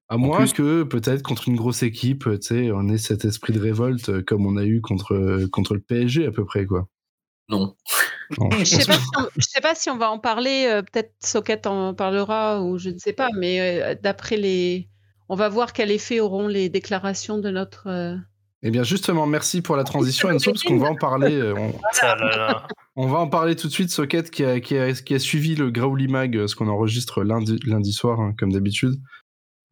À moins plus- que peut-être contre une grosse équipe, tu sais, on ait cet esprit de révolte euh, comme on a eu contre contre le PSG à peu près, quoi. Non. Je sais je sais pas si on va en parler. euh, Peut-être Socket en parlera ou je ne sais pas. Mais euh, d'après les, on va voir quel effet auront les déclarations de notre. euh, Eh bien, justement, merci pour la transition, Enzo, parce qu'on va en parler. [LAUGHS] On, va en parler tout de suite, Socket, qui a, qui a, qui a suivi le Graouli Mag, ce qu'on enregistre lundi, lundi soir, hein, comme d'habitude.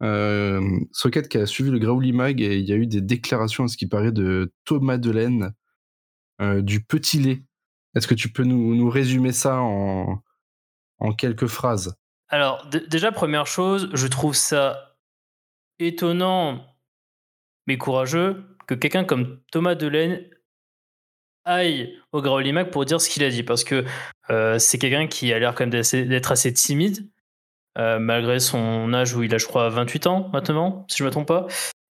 Euh, Socket qui a suivi le Graouli Mag, et il y a eu des déclarations, à ce qui paraît, de Thomas Delaine, euh, du Petit Lait. Est-ce que tu peux nous, résumer ça en, quelques phrases? Alors, déjà, première chose, je trouve ça étonnant, mais courageux, que quelqu'un comme Thomas Delaine aille au Graolimac pour dire ce qu'il a dit. Parce que euh, c'est quelqu'un qui a l'air quand même d'être assez timide, euh, malgré son âge où il a, je crois, 28 ans maintenant, si je ne me trompe pas.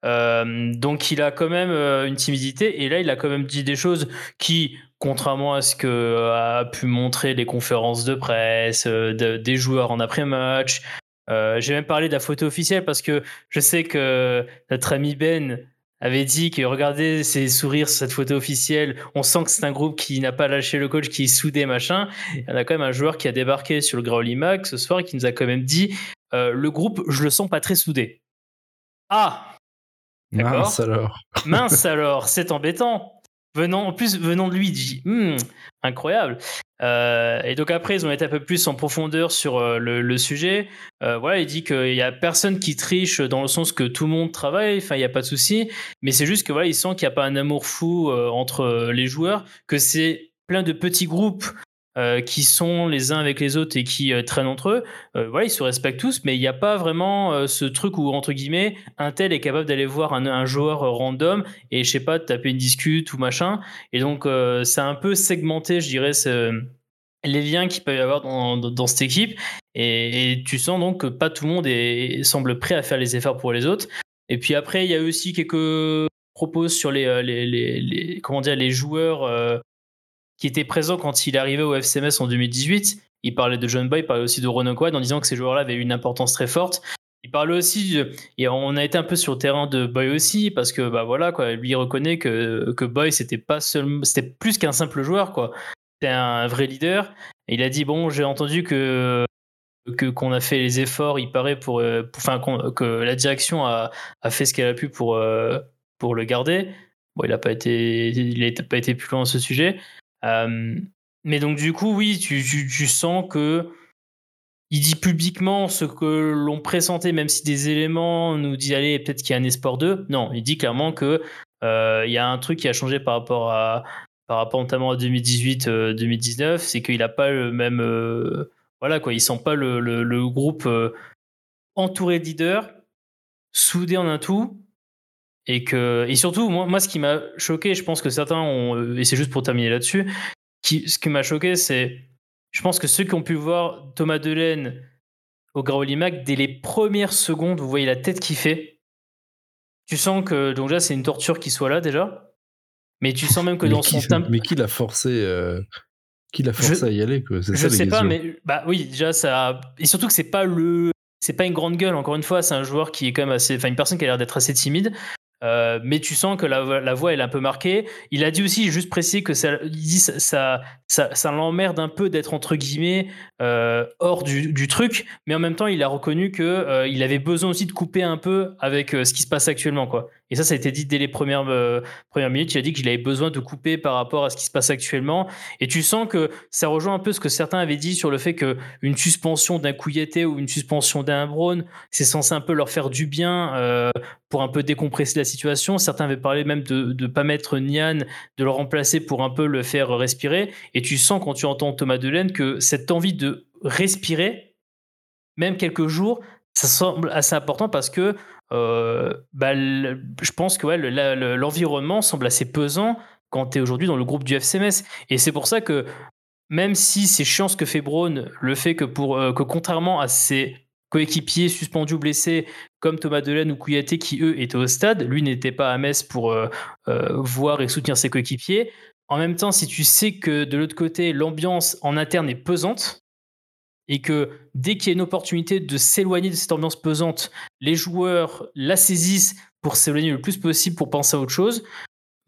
Euh, donc il a quand même une timidité et là il a quand même dit des choses qui, contrairement à ce que euh, a pu montrer les conférences de presse, euh, de- des joueurs en après-match, euh, j'ai même parlé de la photo officielle parce que je sais que notre ami Ben avait dit que regardez ses sourires sur cette photo officielle, on sent que c'est un groupe qui n'a pas lâché le coach, qui est soudé, machin. Il y en a quand même un joueur qui a débarqué sur le Graoli Mac ce soir et qui nous a quand même dit euh, le groupe, je le sens pas très soudé. Ah. Mince alors. Mince alors, c'est embêtant. Venant, en plus, venant de lui, dit Hmm, incroyable. Euh, et donc après, ils ont été un peu plus en profondeur sur euh, le, sujet. Euh, voilà, il dit qu'il n'y a personne qui triche dans le sens que tout le monde travaille, enfin, il n'y a pas de souci. Mais c'est juste que voilà, il sent qu'il n'y a pas un amour fou entre les joueurs, que c'est plein de petits groupes euh, qui sont les uns avec les autres et qui euh, traînent entre eux. Euh, ils se respectent tous, mais il n'y a pas vraiment euh, ce truc où, entre guillemets, un tel est capable d'aller voir un, joueur random et, je sais pas, de taper une discute ou machin. Et donc, euh, c'est un peu segmenté, je dirais, les liens qu'il peut y avoir dans, cette équipe. Et, tu sens donc que pas tout le monde semble prêt à faire les efforts pour les autres. Et puis après, il y a aussi quelques propos sur les, comment dire, les joueurs qui étaient présents quand il arrivé au FCMS en 2018. Il parlait de John Boy, il parlait aussi de Ronan Quad en disant que ces joueurs-là avaient une importance très forte. Il parlait aussi, de- et on a été un peu sur le terrain de Boy aussi, parce que bah voilà, quoi, lui reconnaît que, que Boy c'était pas seulement, c'était plus qu'un simple joueur, quoi. C'était un vrai leader. Il a dit bon, j'ai entendu que que qu'on a fait les efforts, il paraît pour, enfin que la direction a, a fait ce qu'elle a pu pour euh, pour le garder. Bon, il n'a pas été, pas été plus loin à ce sujet. Euh, mais donc du coup, oui, tu, sens que il dit publiquement ce que l'on pressentait, même si des éléments nous disent allez, peut-être qu'il y a un espoir d'eux. Non, il dit clairement que euh, il y a un truc qui a changé par rapport à par rapport notamment à 2018-2019, c'est qu'il n'a pas le même euh, voilà quoi, il sent pas le, le, groupe euh, entouré de leaders, soudé en un tout. Et, que, et surtout, moi, moi ce qui m'a choqué, je pense que certains ont, euh, et c'est juste pour terminer là-dessus, qui, ce qui m'a choqué, c'est, je pense que ceux qui ont pu voir Thomas Delaine au Graoli Mac, dès les premières secondes, vous voyez la tête qu'il fait. Tu sens que, donc là, c'est une torture qu'il soit là déjà. Mais tu sens même que mais, dans qui, son tempo. mais qui l'a forcé, euh, qui l'a forcé Je- à y aller quoi? Je sais pas, mais bah oui, déjà ça. Et surtout que c'est pas le. C'est pas une grande gueule, encore une fois, c'est un joueur qui est quand même assez. Enfin, une personne qui a l'air d'être assez timide. Euh, mais tu sens que la, voix elle est un peu marquée. Il a dit aussi, juste précis, que ça, il ça, ça, l'emmerde un peu d'être entre guillemets euh, hors du, truc, mais en même temps il a reconnu que euh, il avait besoin aussi de couper un peu avec ce qui se passe actuellement, quoi. Et ça, ça a été dit dès les premières euh, premières minutes. Il a dit qu'il avait besoin de couper par rapport à ce qui se passe actuellement. Et tu sens que ça rejoint un peu ce que certains avaient dit sur le fait que une suspension d'un Kouyaté ou une suspension d'un Brown, c'est censé un peu leur faire du bien euh, pour un peu décompresser la situation. Certains avaient parlé même de ne pas mettre Nian, de le remplacer pour un peu le faire respirer. Et tu sens quand tu entends Thomas Delaine que cette envie de respirer, même quelques jours, ça semble assez important parce que euh, bah, je pense que l'environnement semble assez pesant quand tu es aujourd'hui dans le groupe du FCMS. Et c'est pour ça que même si c'est chiant ce que fait Braun, le fait que, pour, euh, que contrairement à ses coéquipiers suspendus ou blessés, comme Thomas Delaine ou Kouyaté, qui eux étaient au stade, lui n'était pas à Metz pour euh, voir et soutenir ses coéquipiers. En même temps, si tu sais que de l'autre côté, l'ambiance en interne est pesante, et que dès qu'il y a une opportunité de s'éloigner de cette ambiance pesante, les joueurs la saisissent pour s'éloigner le plus possible pour penser à autre chose,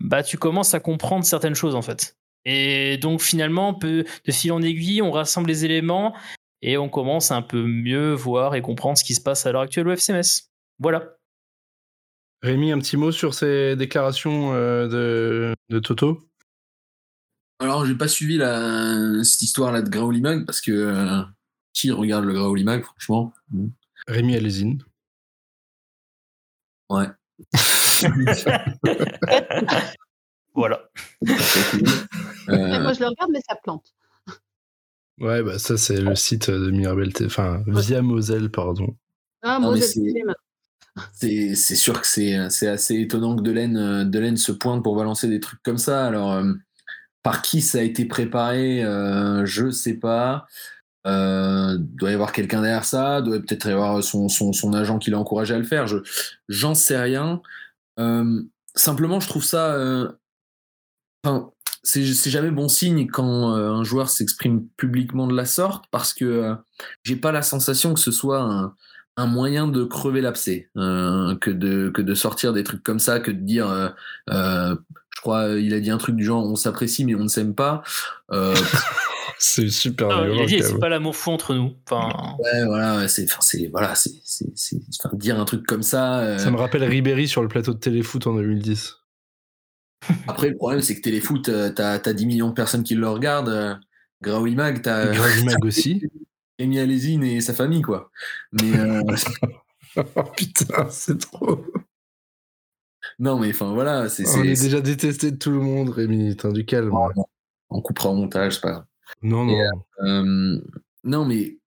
bah tu commences à comprendre certaines choses en fait. Et donc finalement, on peut- de fil en aiguille, on rassemble les éléments et on commence à un peu mieux voir et comprendre ce qui se passe à l'heure actuelle au FCMS. Voilà. Rémi, un petit mot sur ces déclarations euh, de, de Toto? Alors, j'ai pas suivi la, cette histoire-là de Graouli Mag parce que euh, qui regarde le Graouli Mag, franchement Rémi Alésine. Ouais. [LAUGHS] Voilà. [LAUGHS] Euh, Moi, je le regarde, mais ça plante. Ouais, bah ça c'est le site de Mirabel, T- enfin via Moselle, pardon. Ah, je c'est- sûr que c'est c'est assez étonnant que Delaine, euh, Delaine se pointe pour balancer des trucs comme ça. Alors, euh, par qui ça a été préparé euh, Je sais pas. Euh, doit y avoir quelqu'un derrière ça, doit peut-être y avoir son, agent qui l'a encouragé à le faire. Je j'en sais rien. Euh, simplement, je trouve ça. euh, c'est jamais bon signe quand un joueur s'exprime publiquement de la sorte parce que j'ai pas la sensation que ce soit un moyen de crever l'abcès euh, que de que de sortir des trucs comme ça que de dire euh, euh, je crois il a dit un truc du genre on s'apprécie mais on ne s'aime pas euh, [LAUGHS] C'est super Ah, il a dit c'est pas l'amour fou entre nous. Enfin, ouais voilà c'est enfin c'est voilà c'est c'est c'est- enfin, dire un truc comme ça euh, Ça me rappelle Ribéry sur le plateau de Téléfoot en 2010. après le problème c'est que Téléfoot t'as t'as 10 millions de personnes qui le regardent Graouli Mag t'as Greg Mag aussi. [LAUGHS] Rémi Alésine et sa famille quoi mais euh, [LAUGHS] oh putain, c'est trop. non mais enfin voilà c'est On est déjà détesté de tout le monde, Rémi. T'as du calme. on coupera au montage c'est pas grave Non, non. Euh, non, mais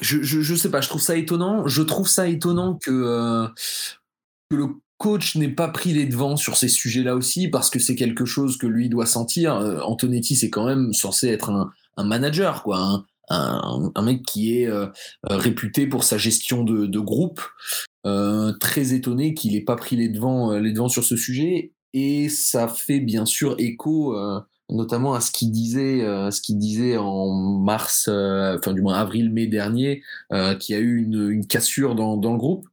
je, je, je sais pas, je trouve ça étonnant. Je trouve ça étonnant que, euh, que le coach n'ait pas pris les devants sur ces sujets-là aussi, parce que c'est quelque chose que lui doit sentir. Antonetti, c'est quand même censé être un, un manager, quoi. Un, un, un mec qui est euh, euh, réputé pour sa gestion de, de groupe. Euh, très étonné qu'il n'ait pas pris les devants, euh, les devants sur ce sujet. Et ça fait bien sûr écho euh, notamment à ce qu'il disait, euh, ce qu'il disait en mars, enfin du moins avril-mai dernier, qu'il y a eu une, une cassure dans, dans le groupe.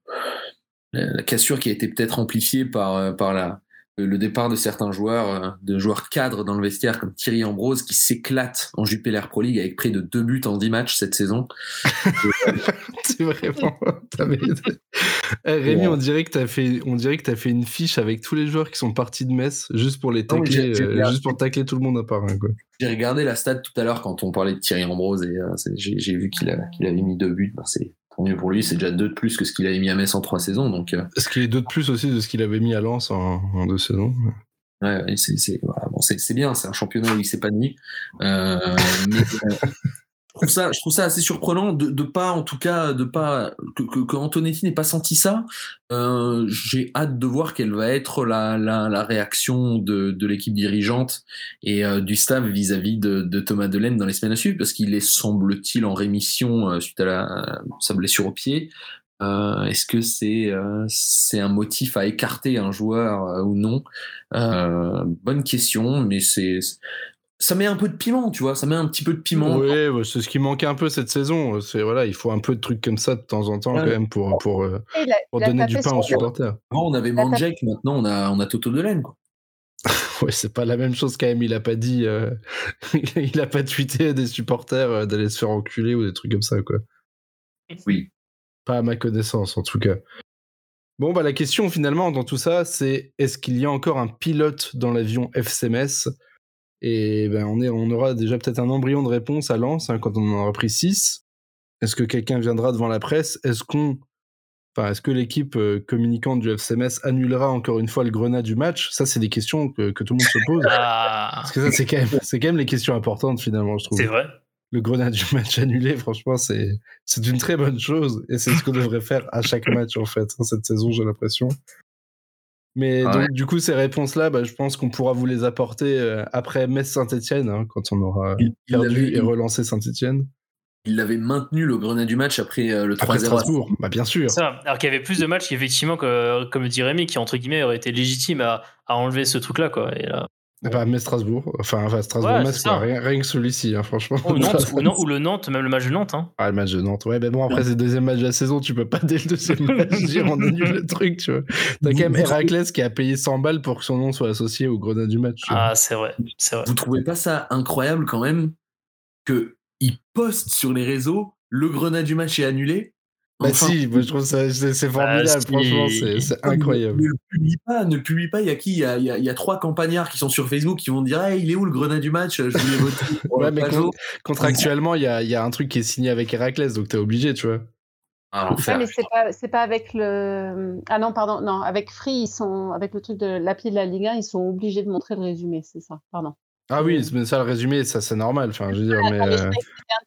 La cassure qui a été peut-être amplifiée par, par la, le départ de certains joueurs, euh, de joueurs cadres dans le vestiaire comme Thierry Ambrose qui s'éclate en Jupiler Pro League avec près de deux buts en 10 matchs cette saison. [LAUGHS] c'est vraiment. [LAUGHS] Mis- Eh, Rémi, Ouais. on dirait que t'as fait, on dirait que t'as fait une fiche avec tous les joueurs qui sont partis de Metz juste pour les tacler, euh, juste pour tacler tout le monde à part un, quoi. J'ai regardé la stat tout à l'heure quand on parlait de Thierry Ambrose et euh, j'ai vu qu'il avait mis deux buts. Ben, c'est tant mieux pour lui, c'est déjà deux de plus que ce qu'il avait mis à Metz en trois saisons. Donc, euh, Ce qui est deux de plus aussi de ce qu'il avait mis à Lens en, en deux saisons? Ouais, c'est c'est voilà, bon, c'est- c'est bien, c'est un championnat où il s'épanouit. Euh, [LAUGHS] mais euh, je trouve ça, je trouve ça assez surprenant de, de pas, en tout cas, de pas que, que, que Antonetti n'ait pas senti ça. Euh, J'ai hâte de voir quelle va être la, la, la réaction de, de l'équipe dirigeante et euh, du staff vis-à-vis de, de Thomas Delaine dans les semaines à suivre, parce qu'il est semble-t-il en rémission euh, suite à la, sa blessure au pied. Euh, Est-ce que c'est euh, c'est un motif à écarter un joueur euh, ou non? Euh, Bonne question, mais c'est ça met un peu de piment, tu vois. Ça met un petit peu de piment. Ouais, ouais, c'est ce qui manquait un peu cette saison. C'est voilà, il faut un peu de trucs comme ça de temps en temps Ouais. quand même pour pour, euh, pour donner du pain aux supporters. Avant, on avait Manjek, maintenant on a on a Toto Delaine. Quoi. [LAUGHS] Ouais, c'est pas la même chose quand même. Il a pas dit, euh, [LAUGHS] il a pas tweeté à des supporters euh, d'aller se faire enculer ou des trucs comme ça quoi. Oui. Pas à ma connaissance en tout cas. Bon bah la question finalement dans tout ça, c'est est-ce qu'il y a encore un pilote dans l'avion FCMS Et ben on est, on aura déjà peut-être un embryon de réponse à Lens hein, quand on en aura pris 6. Est-ce que quelqu'un viendra devant la presse? Est-ce qu'on Enfin, est-ce que l'équipe euh, communicante du FCMS annulera encore une fois le grenat du match? Ça, c'est des questions que, que tout le monde se pose. [LAUGHS] Ah, Parce que ça, c'est quand, même, c'est quand même les questions importantes, finalement, je trouve. c'est vrai. Le grenat du match annulé, franchement, c'est, c'est une très bonne chose. Et c'est ce qu'on devrait faire à chaque [LAUGHS] match, en fait, cette saison, j'ai l'impression. Mais Ah donc, ouais. du coup, ces réponses-là, bah, je pense qu'on pourra vous les apporter euh, après Metz-Saint-Etienne, hein, quand on aura Il- il perdu avait- et relancé Saint-Etienne. Il avait maintenu le grenat du match après euh, le Après 3-0. Strasbourg, bah, bien sûr. Ça, alors qu'il y avait plus de matchs effectivement, que, comme dit Rémi, qui entre guillemets aurait été légitime à, à enlever ce truc-là, quoi. Et là, Bah, Metz-Strasbourg. Enfin, enfin Ouais, Strasbourg-Metz, c'est quoi. ça. Rien, rien que celui-ci, hein, franchement. ou, Nantes, [LAUGHS] ou, Nantes- ou le Nantes, même le match de Nantes. Hein. Ah, le match de Nantes. Ouais, mais bon, après, c'est le deuxième match de la saison, tu peux pas dès le deuxième [LAUGHS] match dire on annule le truc, tu vois. T'as quand même Héraclès qui a payé 100 balles pour que son nom soit associé au grenat du match. Ah, c'est vrai, c'est vrai. Vous trouvez pas ça incroyable quand même que il poste sur les réseaux le grenat du match est annulé? Bah Enfin, si, moi, je trouve ça c'est c'est formidable, franchement, c'est c'est incroyable. Ne publie pas, ne publie pas. Il y a qui? Il y a, il y a- il y a trois campagnards qui sont sur Facebook qui vont dire hey, il est où le grenat du match? Je voulais voter. [LAUGHS] pour Ouais, mais con- contractuellement, il y a, il y a un truc qui est signé avec Héraclès, donc t'es obligé, tu vois. Ah, Ouais, l'enfer. mais c'est pas, c'est pas avec le. Ah non, pardon, non, avec Free, ils sont. Avec le truc de l'appli de la Ligue 1, ils sont obligés de montrer le résumé, c'est ça, pardon. Ah oui, mais ça, le résumé, ça c'est normal, enfin, je veux dire, mais... Ah, euh,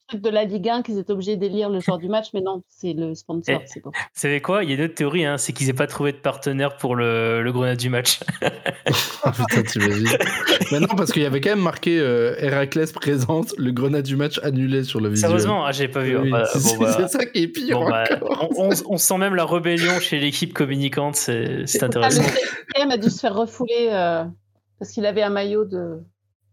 truc de la Ligue 1 qu'ils étaient obligés d'élire le soir du match, mais non, c'est le sponsor, Eh. c'est bon. Vous savez quoi? Il y a une autre théorie, hein, c'est qu'ils n'aient pas trouvé de partenaire pour le, le grenade du match. [LAUGHS] Ah, putain, t'imagines. Mais non, parce qu'il y avait quand même marqué euh, Héraclès présente, le grenat du match annulé sur le visuel. Sérieusement, ah, j'ai pas vu. Oui, Ah, bah, c'est bon, bah, c'est ça qui est pire bon, bah, encore. on, on- on sent même la rébellion chez l'équipe communicante, c'est c'est Ah, intéressant. le CM a dû se faire refouler euh, parce qu'il avait un maillot de,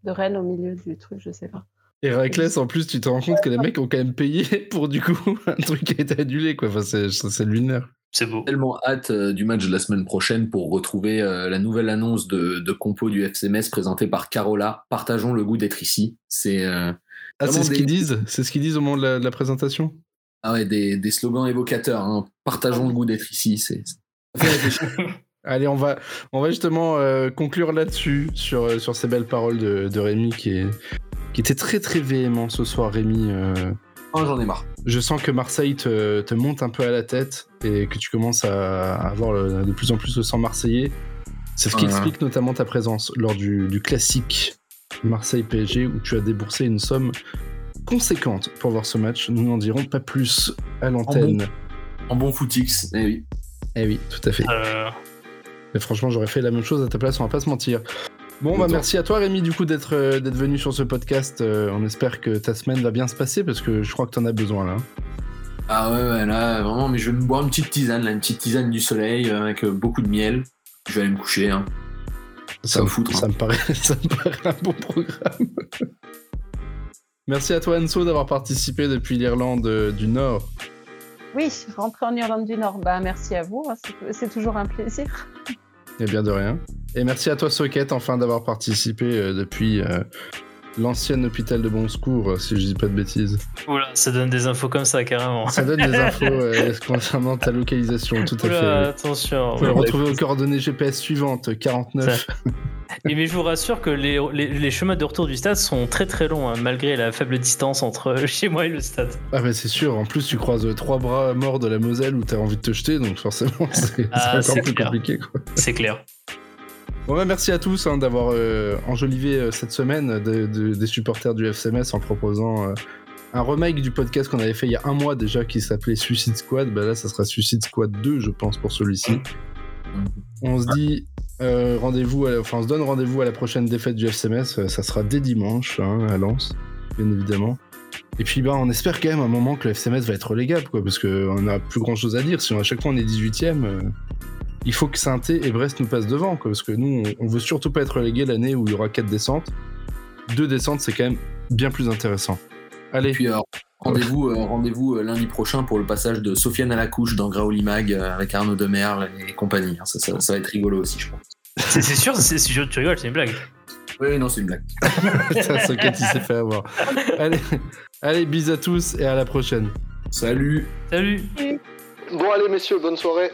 de Rennes au milieu du truc, je sais pas. Héraclès, en plus, tu te rends compte que les mecs ont quand même payé [LAUGHS] pour du coup [LAUGHS] un truc qui a été annulé, quoi. Enfin, c'est c'est lunaire. C'est beau. tellement hâte euh, du match de la semaine prochaine pour retrouver euh, la nouvelle annonce de, de compo du FCMS présentée par Carola. Partageons le goût d'être ici. C'est euh, Ah, c'est ce des- qu'ils disent C'est ce qu'ils disent au moment de la, de la présentation ah ouais, des, des slogans évocateurs. hein. Partageons le goût d'être ici. C'est ça fait réfléchir. [LAUGHS] Allez, on va, on va justement euh, conclure là-dessus, sur, euh, sur ces belles paroles de, de Rémi qui, est, qui était très très véhément ce soir, Rémi. euh, Oh, J'en ai marre. je sens que Marseille te, te monte un peu à la tête et que tu commences à, avoir le- de plus en plus le sang marseillais. C'est ce qui Ouais. explique notamment ta présence lors du, du classique Marseille-PSG où tu as déboursé une somme conséquente pour voir ce match. Nous n'en dirons pas plus à l'antenne. En bon footix. Eh oui. Eh oui, tout à fait. Euh, Mais franchement, j'aurais fait la même chose à ta place, on va pas se mentir. Bon, bah merci à toi Rémi du coup d'être euh, d'être venu sur ce podcast. Euh, on espère que ta semaine va bien se passer parce que je crois que t'en as besoin là. Ah ouais, ouais, là, vraiment, mais je vais me boire une petite tisane, là, une petite tisane du soleil euh, avec euh, beaucoup de miel. Je vais aller me coucher. Hein. Ça me foutre, Ça hein. me paraît, [LAUGHS] ça me paraît un bon programme. merci à toi Anso d'avoir participé depuis l'Irlande du Nord. Oui, rentrer en Irlande du Nord, bah, merci à vous, hein, c'est toujours un plaisir. Et bien de rien. Et merci à toi Socket enfin d'avoir participé euh, depuis euh, l'ancien hôpital de Bon Secours, euh, si je dis pas de bêtises. oula, ça donne des infos comme ça, carrément. Ça donne des infos [LAUGHS] euh, concernant ta localisation, tout à Oula, fait. attention. Vous pouvez le retrouver aux coordonnées GPS suivantes 49. Et mais je vous rassure que les, les, les chemins de retour du stade sont très très longs, hein, malgré la faible distance entre [LAUGHS] chez moi et le stade. Ah bah c'est sûr, en plus tu croises trois bras morts de la Moselle où t'as envie de te jeter, donc forcément [LAUGHS] c'est Ah, encore plus clair. compliqué. C'est clair. Bon bah merci à tous hein, d'avoir euh, enjolivé euh, cette semaine de- de- des supporters du FCMS en proposant euh, un remake du podcast qu'on avait fait il y a un mois déjà qui s'appelait Suicide Squad. Bah là ça sera Suicide Squad 2 je pense pour celui-ci. On se dit rendez-vous, enfin on se donne rendez-vous à la prochaine défaite du FCMS. Ça sera dès dimanche hein, à Lens, bien évidemment. Et puis, bah, on espère quand même un moment que le FCMS va être relégable, parce qu'on n'a plus grand chose à dire. Si à chaque fois on est 18ème, euh, il faut que saint et Brest nous passent devant, quoi, parce que nous, on, on veut surtout pas être relégué l'année où il y aura 4 descentes. Deux descentes, c'est quand même bien plus intéressant. Allez, Et puis euh, rendez-vous euh, rendez-vous euh, lundi prochain pour le passage de Sofiane à la couche dans Graoli Mag avec Arnaud Demerle et compagnie. hein. Ça, ça- ça va être rigolo aussi, je pense. C'est c'est sûr, c'est- si tu rigoles, c'est une blague. Oui, non, c'est une blague. [LAUGHS] ça, Socket, il s'est fait avoir. Allez, allez, bis à tous et à la prochaine. Salut Salut Bon allez messieurs, bonne soirée.